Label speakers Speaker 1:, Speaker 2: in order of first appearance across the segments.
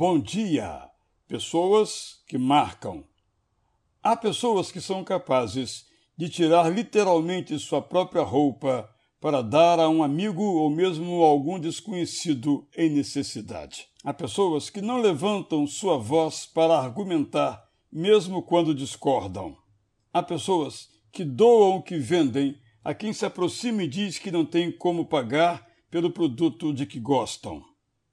Speaker 1: Bom dia! Pessoas que marcam. Há pessoas que são capazes de tirar literalmente sua própria roupa para dar a um amigo ou mesmo algum desconhecido em necessidade. Há pessoas que não levantam sua voz para argumentar, mesmo quando discordam. Há pessoas que doam o que vendem a quem se aproxima e diz que não tem como pagar pelo produto de que gostam.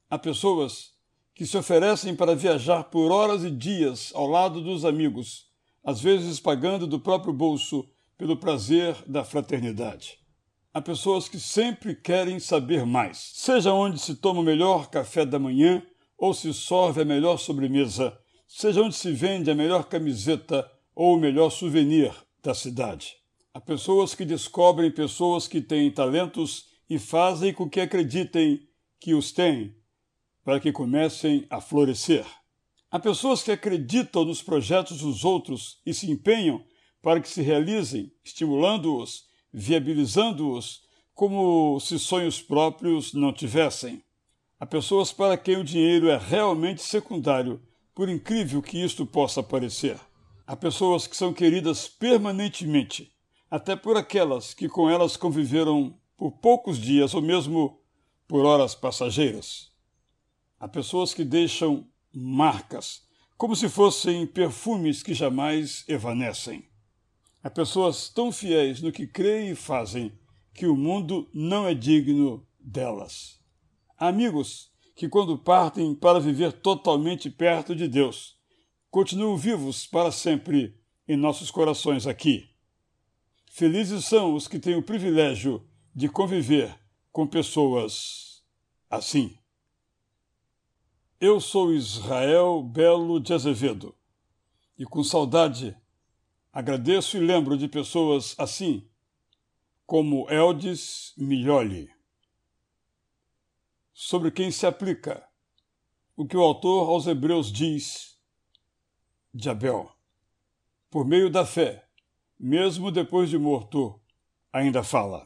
Speaker 1: Há pessoas que se oferecem para viajar por horas e dias ao lado dos amigos, às vezes pagando do próprio bolso pelo prazer da fraternidade. Há pessoas que sempre querem saber mais, seja onde se toma o melhor café da manhã ou se sorve a melhor sobremesa, seja onde se vende a melhor camiseta ou o melhor souvenir da cidade. Há pessoas que descobrem pessoas que têm talentos e fazem com que acreditem que os têm, para que comecem a florescer. Há pessoas que acreditam nos projetos dos outros e se empenham para que se realizem, estimulando-os, viabilizando-os, como se sonhos próprios não tivessem. Há pessoas para quem o dinheiro é realmente secundário, por incrível que isto possa parecer. Há pessoas que são queridas permanentemente, até por aquelas que com elas conviveram por poucos dias ou mesmo por horas passageiras. Há pessoas que deixam marcas, como se fossem perfumes que jamais evanecem. Há pessoas tão fiéis no que creem e fazem que o mundo não é digno delas. Há amigos que, quando partem para viver totalmente perto de Deus, continuam vivos para sempre em nossos corações aqui. Felizes são os que têm o privilégio de conviver com pessoas assim. Eu sou Israel Belo de Azevedo e com saudade agradeço e lembro de pessoas assim, como Eldes Miglioli, sobre quem se aplica o que o autor aos Hebreus diz de Abel. Por meio da fé, mesmo depois de morto, ainda fala.